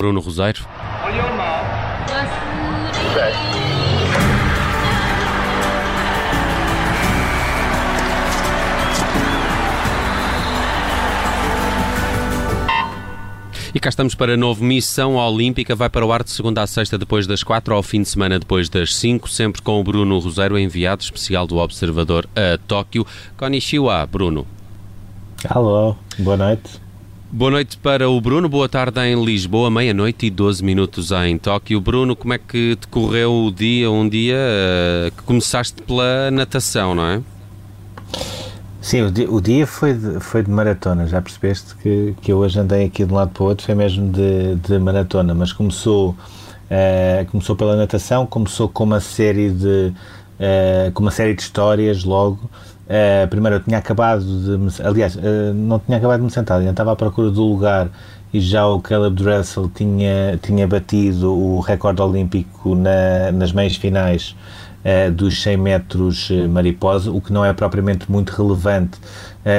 Bruno Roseiro. E cá estamos para a nova missão olímpica. Vai para o ar de segunda a sexta, depois das quatro, ao fim de semana, depois das cinco, sempre com o Bruno Roseiro, enviado especial do Observador a Tóquio. Konnichiwa, Bruno. Alô, boa noite. Boa noite para o Bruno, boa tarde em Lisboa, meia-noite e 12 minutos em Tóquio. Bruno, como é que decorreu o dia, um dia uh, que começaste pela natação, não é? Sim, o dia, o dia, foi, de, foi de maratona, já percebeste que, que eu hoje andei aqui de um lado para o outro, foi mesmo de, de maratona, mas começou, uh, começou pela natação, começou com uma série de, uh, com uma série de histórias logo, Uh, primeiro, eu tinha acabado de. Me, aliás, uh, não tinha acabado de me sentar, ainda estava à procura do lugar e já o Caleb Dressel tinha, tinha batido o recorde olímpico na, nas meias finais uh, dos 100 metros mariposa, o que não é propriamente muito relevante,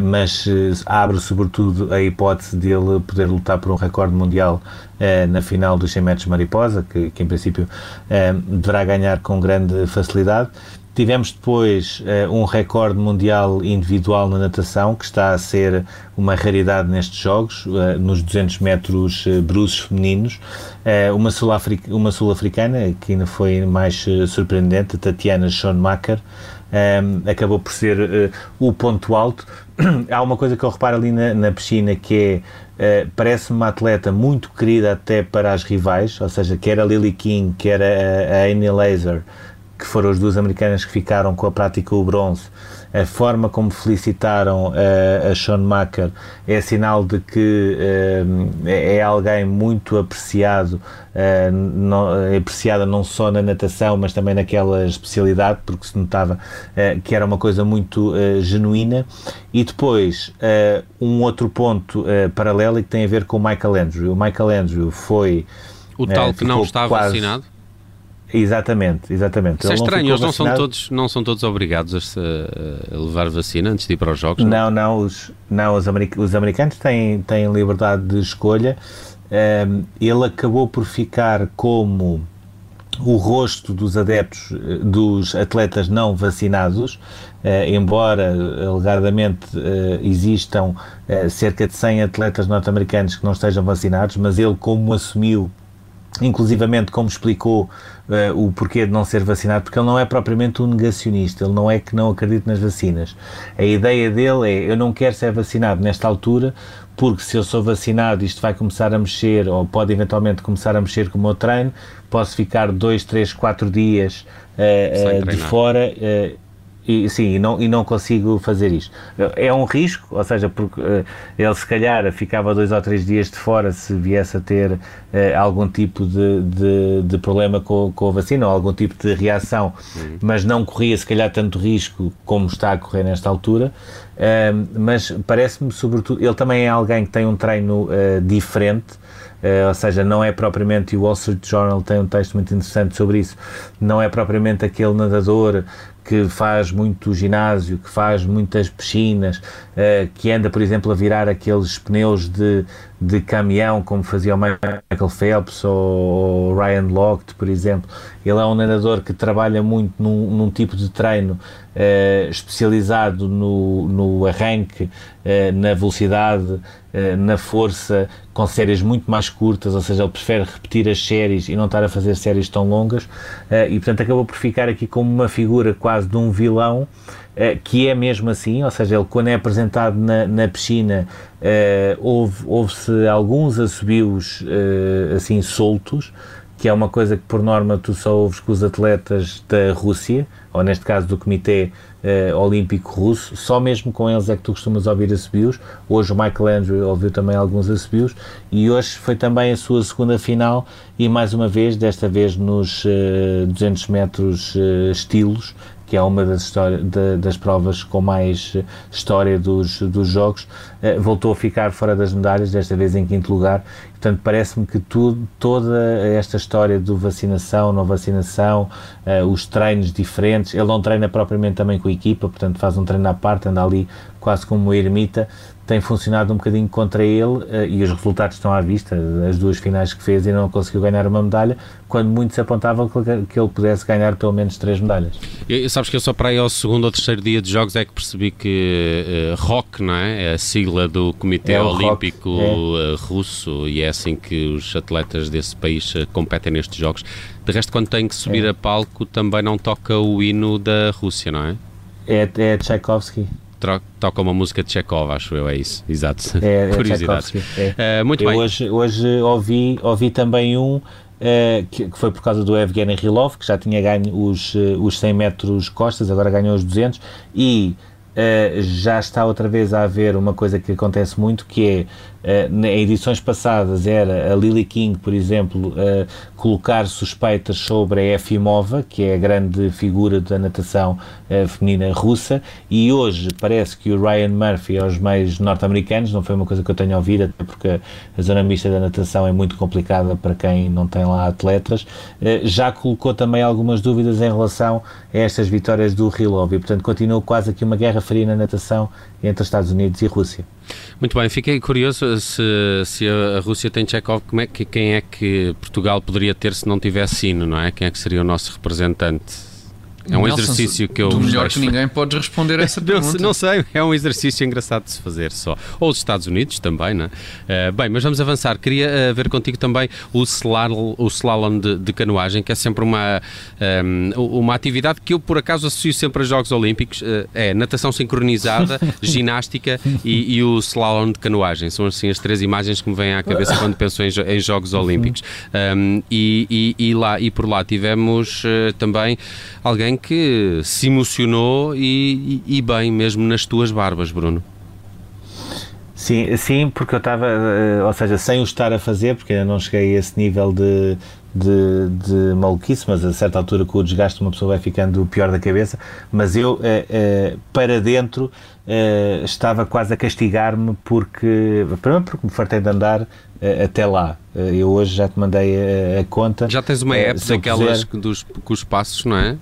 mas abre sobretudo a hipótese dele poder lutar por um recorde mundial na final dos 100 metros mariposa, que, que em princípio deverá ganhar com grande facilidade. Tivemos depois uh, um recorde mundial individual na natação, que está a ser uma raridade nestes Jogos, uh, nos 200 metros uh, bruços femininos. Uma sul-africana, sul que ainda foi mais surpreendente, Tatiana Schoenmacher, um, acabou por ser o ponto alto. Há uma coisa que eu reparo ali na, na piscina que é, parece-me uma atleta muito querida até para as rivais, ou seja, quer a Lily King, quer a, a Amy Laser, que foram as duas americanas que ficaram com a prática o bronze, a forma como felicitaram uh, a Sean Macker é sinal de que uh, é alguém muito apreciado, uh, não, é apreciada não só na natação, mas também naquela especialidade, porque se notava que era uma coisa muito genuína. E depois, um outro ponto paralelo que tem a ver com o Michael Andrew. O Michael Andrew foi. O tal que não está quase, vacinado? Exatamente, exatamente. Isso é estranho, eles não são, todos, não são todos obrigados a, a, levar vacina antes de ir para os jogos? Não, não, não os, não, os, americ os americanos têm, têm liberdade de escolha. Um, ele acabou por ficar como o rosto dos adeptos, dos atletas não vacinados, uh, embora alegadamente uh, existam cerca de 100 atletas norte-americanos que não estejam vacinados, mas ele, como assumiu inclusivamente como explicou uh, o porquê de não ser vacinado, porque ele não é propriamente um negacionista, ele não é que não acredita nas vacinas. A ideia dele é, eu não quero ser vacinado nesta altura, porque se eu sou vacinado isto vai começar a mexer, ou pode eventualmente começar a mexer com o meu treino, posso ficar dois, três, quatro dias uh, uh, de fora e, sim, e não, e não consigo fazer isto. É um risco, ou seja, porque uh, ele se calhar ficava dois ou três dias de fora se viesse a ter uh, algum tipo de, de, de, problema com, com a vacina ou algum tipo de reação, uhum. mas não corria se calhar tanto risco como está a correr nesta altura. Uh, mas parece-me, sobretudo, ele também é alguém que tem um treino diferente. Uh, ou seja, não é propriamente, e o Wall Street Journal tem um texto muito interessante sobre isso, não é propriamente aquele nadador que faz muito ginásio, que faz muitas piscinas, uh, que anda, por exemplo, a virar aqueles pneus de, de caminhão, como fazia o Michael Phelps ou Ryan Lochte, por exemplo. Ele é um nadador que trabalha muito num, num tipo de treino uh, especializado no, no arranque, uh, na velocidade, na força, com séries muito mais curtas, ou seja, ele prefere repetir as séries e não estar a fazer séries tão longas, e portanto acabou por ficar aqui como uma figura quase de um vilão uh, que é mesmo assim, ou seja, ele quando é apresentado na, na piscina uh, houve, houve-se alguns assobios uh, assim soltos, que é uma coisa que por norma tu só ouves com os atletas da Rússia, ou neste caso do Comitê uh, Olímpico Russo, só mesmo com eles é que tu costumas ouvir assobios. Hoje o Michael Andrew ouviu também alguns assobios e hoje foi também a sua segunda final e mais uma vez, desta vez nos uh, 200 metros uh, estilos, que é uma das, história, de, das provas com mais história dos, dos Jogos, voltou a ficar fora das medalhas, desta vez em quinto lugar. Portanto, parece-me que tudo, toda esta história do vacinação, não vacinação, os treinos diferentes, ele não treina propriamente também com a equipa, portanto faz um treino à parte, anda ali quase como uma ermita, tem funcionado um bocadinho contra ele uh, e os resultados estão à vista. As duas finais que fez e não conseguiu ganhar uma medalha, quando muitos apontavam que, ele pudesse ganhar pelo menos três medalhas. Sabes que eu só para aí ao segundo ou terceiro dia de jogos é que percebi que uh, ROC, não é? É a sigla do Comitê é Olímpico é. Russo e é assim que os atletas desse país competem nestes jogos. De resto, quando tem que subir é. a palco, também não toca o hino da Rússia, não é? É, é Tchaikovsky toca uma música de Chekhov, acho eu, é isso, exato. É, é Curiosidades. É. Uh, muito eu bem. Hoje, hoje ouvi, ouvi também um uh, que, que, foi por causa do Evgeny Rilov, que já tinha ganho os, uh, os 100 metros costas, agora ganhou os 200, e já está outra vez a haver uma coisa que acontece muito, que é Uh, em edições passadas era a Lily King, por exemplo, uh, colocar suspeitas sobre a Efimova, que é a grande figura da natação uh, feminina russa, e hoje parece que o Ryan Murphy aos meios norte-americanos, não foi uma coisa que eu tenha ouvido, até porque a zona mista da natação é muito complicada para quem não tem lá atletas, já colocou também algumas dúvidas em relação estas vitórias do Rilov, e portanto continua quase aqui uma guerra fria na natação entre Estados Unidos e Rússia. Muito bem, fiquei curioso se, se a Rússia tem Chekhov, como é que, quem é que Portugal poderia ter se não tivesse sino, não é? Quem é que seria o nosso representante? É um Nelson, exercício que eu. Do melhor que ninguém pode responder essa pergunta. Não, não, sei, é um exercício engraçado de se fazer só. Ou os Estados Unidos também, não é? Uh, bem, mas vamos avançar. Queria uh, ver contigo também o slalom, o slalom de, de canoagem, que é sempre uma, um, ehm, uma atividade que eu, por acaso, associo sempre a Jogos Olímpicos. Uh, é natação sincronizada, ginástica e, e, o slalom de canoagem. São assim as três imagens que me vêm à cabeça quando penso em, em Jogos Olímpicos. Um, ehm, e, e, e, lá, e por lá tivemos também alguém alguém que se emocionou e, e, e bem, mesmo nas tuas barbas, Bruno. Sim, sim, porque eu estava, eh, ou seja, sem o estar a fazer, porque ainda não cheguei a esse nível de, de, de maluquice, mas a certa altura com o desgaste uma pessoa vai ficando pior da cabeça, mas eu eh, eh, para dentro estava quase a castigar-me porque, primeiro porque me fartei de andar até lá. eu hoje já te mandei a, a conta. Já tens uma app daquelas dos, com os passos, não é?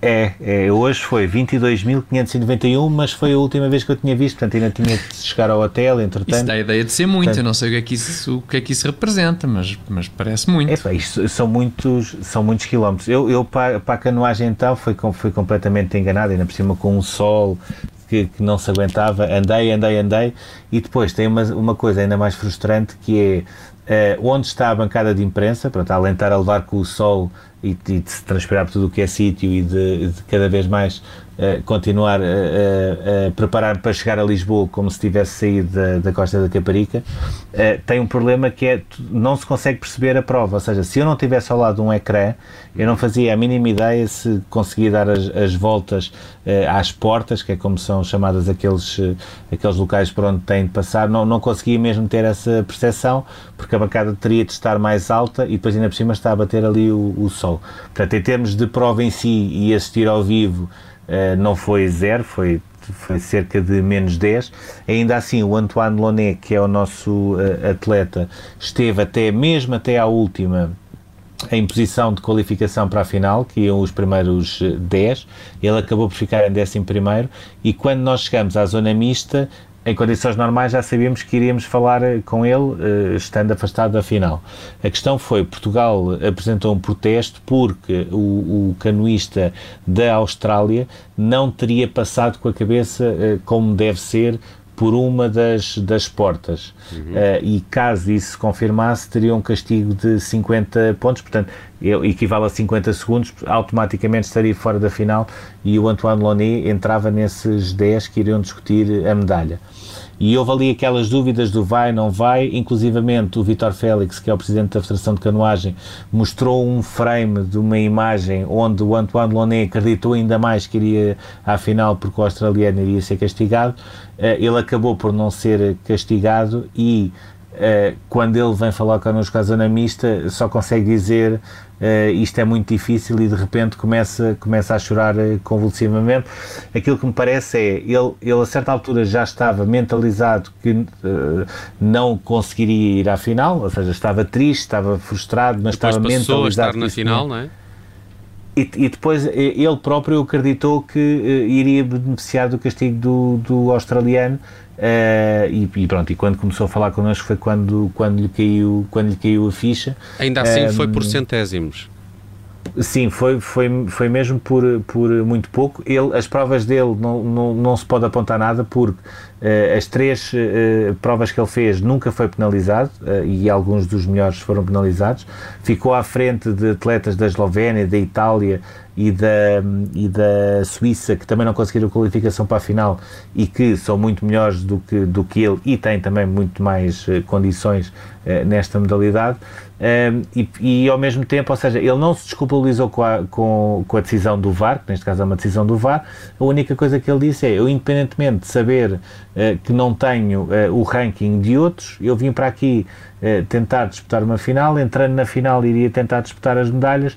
É, é, hoje foi 22.591, mas foi a última vez que eu tinha visto, portanto ainda tinha de chegar ao hotel, entretanto. Isso dá a ideia de ser muito, portanto, eu não sei o que é que isso, o que é que isso representa, mas, mas parece muito. É, pá, isto são muitos, são muitos quilómetros. Eu, eu para, para a canoagem então fui, fui completamente enganado, ainda por cima com um sol que, que, não se aguentava, andei, andei, andei, e depois tem uma, uma coisa ainda mais frustrante que é Uh, onde está a bancada de imprensa, pronto, além de estar a levar com o sol e, de se transpirar por tudo o que é sítio e de, de, cada vez mais uh, continuar a, a, a, preparar para chegar a Lisboa como se tivesse saído da, da costa da Caparica, uh, tem um problema que é não se consegue perceber a prova. Ou seja, se eu não tivesse ao lado um ecrã, eu não fazia a mínima ideia se conseguia dar as, as voltas uh, às portas, que é como são chamadas aqueles, aqueles locais por onde têm de passar, não, não conseguia mesmo ter essa percepção, porque a bancada teria de estar mais alta e depois ainda por cima está a bater ali o, o sol. Portanto, em termos de prova em si e assistir ao vivo, uh, não foi zero, foi, foi cerca de menos 10. Ainda assim, o Antoine Lonet, que é o nosso uh, atleta, esteve até mesmo até à última em posição de qualificação para a final, que iam os primeiros 10, eh, ele acabou por ficar em 11 primeiro, e quando nós chegamos à zona mista, em condições normais já sabíamos que iríamos falar eh, com ele, eh, estando afastado da final. A questão foi, Portugal apresentou um protesto porque o, o canoista da Austrália não teria passado com a cabeça eh, como deve ser por uma das, das portas. Uhum. Uh, e caso isso se confirmasse, teria um castigo de 50 pontos, portanto, equivale a 50 segundos, automaticamente estaria fora da final e o Antoine Lonet entrava nesses 10 que iriam discutir a medalha. E houve ali aquelas dúvidas do vai, não vai, inclusivamente o Vitor Félix, que é o presidente da Federação de Canoagem, mostrou um frame de uma imagem onde o Antoine Lonet acreditou ainda mais que iria à final porque o australiano iria ser castigado. Eh, ele acabou por não ser castigado e quando ele vem falar connosco à zona mista, só consegue dizer uh, isto é muito difícil e de repente começa, começa a chorar uh, convulsivamente. Aquilo que me parece é, ele, ele a certa altura já estava mentalizado que uh, não conseguiria ir à final, ou seja, estava triste, estava frustrado, mas Depois estava mentalizado. a estar na final, não é? E, e, depois ele próprio acreditou que uh, iria beneficiar do castigo do, do australiano uh, e, e, pronto, e quando começou a falar connosco foi quando, quando, lhe, caiu, quando lhe caiu a ficha. Ainda assim um, foi por centésimos. Sim, foi, foi, foi mesmo por, por muito pouco. Ele, as provas dele não, não, não se pode apontar nada porque as três uh, provas que ele fez nunca foi penalizado uh, e alguns dos melhores foram penalizados. Ficou à frente de atletas da Eslovénia, da Itália e da, e da Suíça que também não conseguiram qualificação para a final e que são muito melhores do que, do que ele e têm também muito mais condições nesta modalidade. Um, e, e, ao mesmo tempo, ou seja, ele não se desculpabilizou com a, com, com a decisão do VAR, que neste caso é uma decisão do VAR, a única coisa que ele disse é, eu independentemente de saber que não tenho uh, o ranking de outros, eu vim para aqui uh, tentar disputar uma final, entrando na final iria tentar disputar as medalhas,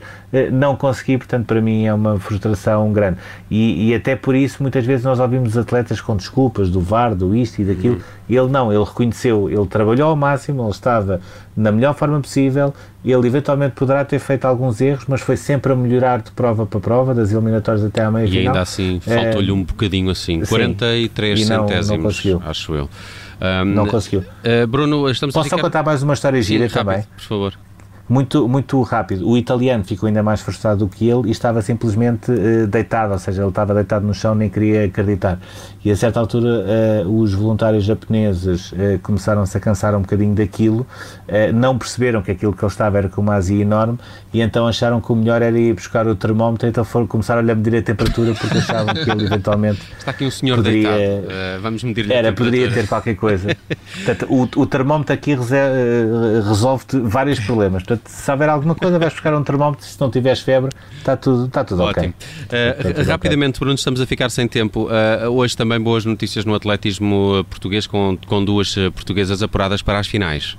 não consegui, portanto para mim é uma frustração grande. E, e, até por isso muitas vezes nós ouvimos atletas com desculpas do VAR, do isto e daquilo, uhum. ele não, ele reconheceu, ele trabalhou ao máximo, ele estava na melhor forma possível. Ele eventualmente poderá ter feito alguns erros, mas foi sempre a melhorar de prova para prova, das eliminatórias até à meia E ainda assim, faltou-lhe é, um bocadinho assim, 43 sim, não, centésimos, não acho eu. Um, não conseguiu. Uh, Bruno, estamos Posso a ficar... só contar mais uma história gira sim, também? Rápido, por favor muito, muito rápido. O italiano ficou ainda mais frustrado do que ele e estava simplesmente uh, deitado, ou seja, ele estava deitado no chão, nem queria acreditar. E a certa altura, uh, os voluntários japoneses uh, começaram-se a cansar um bocadinho daquilo, não perceberam que aquilo que ele estava era com uma azia enorme e então acharam que o melhor era ir buscar o termómetro, então foram começar a medir a temperatura porque achavam que ele eventualmente. Está aqui um senhor poderia, deitado, vamos medir-lhe Era, poderia ter qualquer coisa. Portanto, o, o termómetro aqui resolve vários problemas. Portanto, se houver alguma coisa, vais buscar um termómetro. Se não tiveres febre, está tudo, está tudo Ótimo. ok. Uh, tudo rapidamente, okay. Bruno, estamos a ficar sem tempo. Uh, hoje também boas notícias no atletismo português, com, com duas portuguesas apuradas para as finais.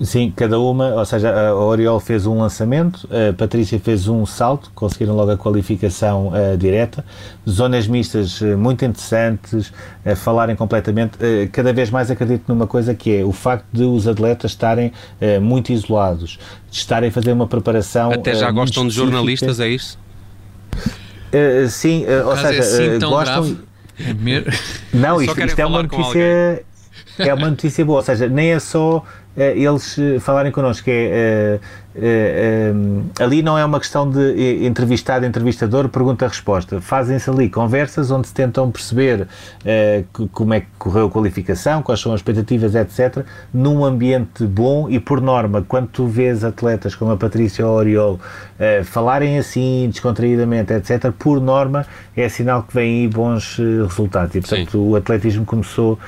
Sim, cada uma, ou seja, a Oriol fez um lançamento, a Patrícia fez um salto, conseguiram logo a qualificação uh, direta. Zonas mistas uh, muito interessantes, uh, falarem completamente. Uh, cada vez mais acredito numa coisa que é o facto de os atletas estarem muito isolados, de estarem a fazer uma preparação. Até já gostam de jornalistas, é isso? sim, ou seja, é assim gostam. É Não, isto, isto é uma notícia. É uma notícia boa, ou seja, nem é só eh, eles eh, falarem connosco, é uh, ali não é uma questão de entrevistado, entrevistador, pergunta-resposta. Fazem-se ali conversas onde se tentam perceber como é que correu a qualificação, quais são as expectativas, etc., num ambiente bom e, por norma, quando tu vês atletas como a Patrícia Oriol falarem assim, descontraídamente, etc., por norma é sinal que vêm aí bons resultados. E, portanto, Sim. o atletismo começou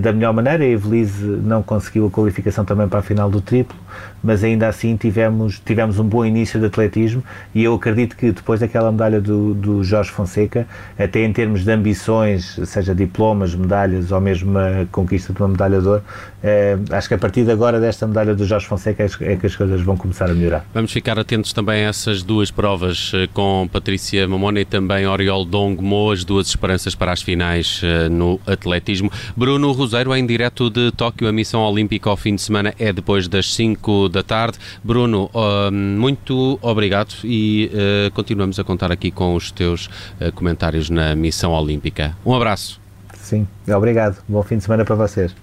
da melhor maneira. A Evelise não conseguiu a qualificação também para a final do triplo, mas ainda assim tivemos, tivemos um bom início de atletismo e eu acredito que depois daquela medalha do, do Jorge Fonseca, até em termos de ambições, seja diplomas, medalhas ou mesmo a conquista de uma medalha de ouro, eh, acho que a partir de agora desta medalha do Jorge Fonseca é, é que as coisas vão começar a melhorar. Vamos ficar atentos também a essas duas provas eh, com Patrícia Mamona e também Oriol Dongmo, as duas esperanças para as finais eh, no atletismo. Bruno Roseiro em direto de Tóquio, a missão olímpica ao fim de semana é depois das 5 da tarde. Bruno, muito obrigado e uh, continuamos a contar aqui com os teus uh, comentários na missão olímpica. Um abraço. Sim, obrigado. Bom fim de semana para vocês.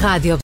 Rádio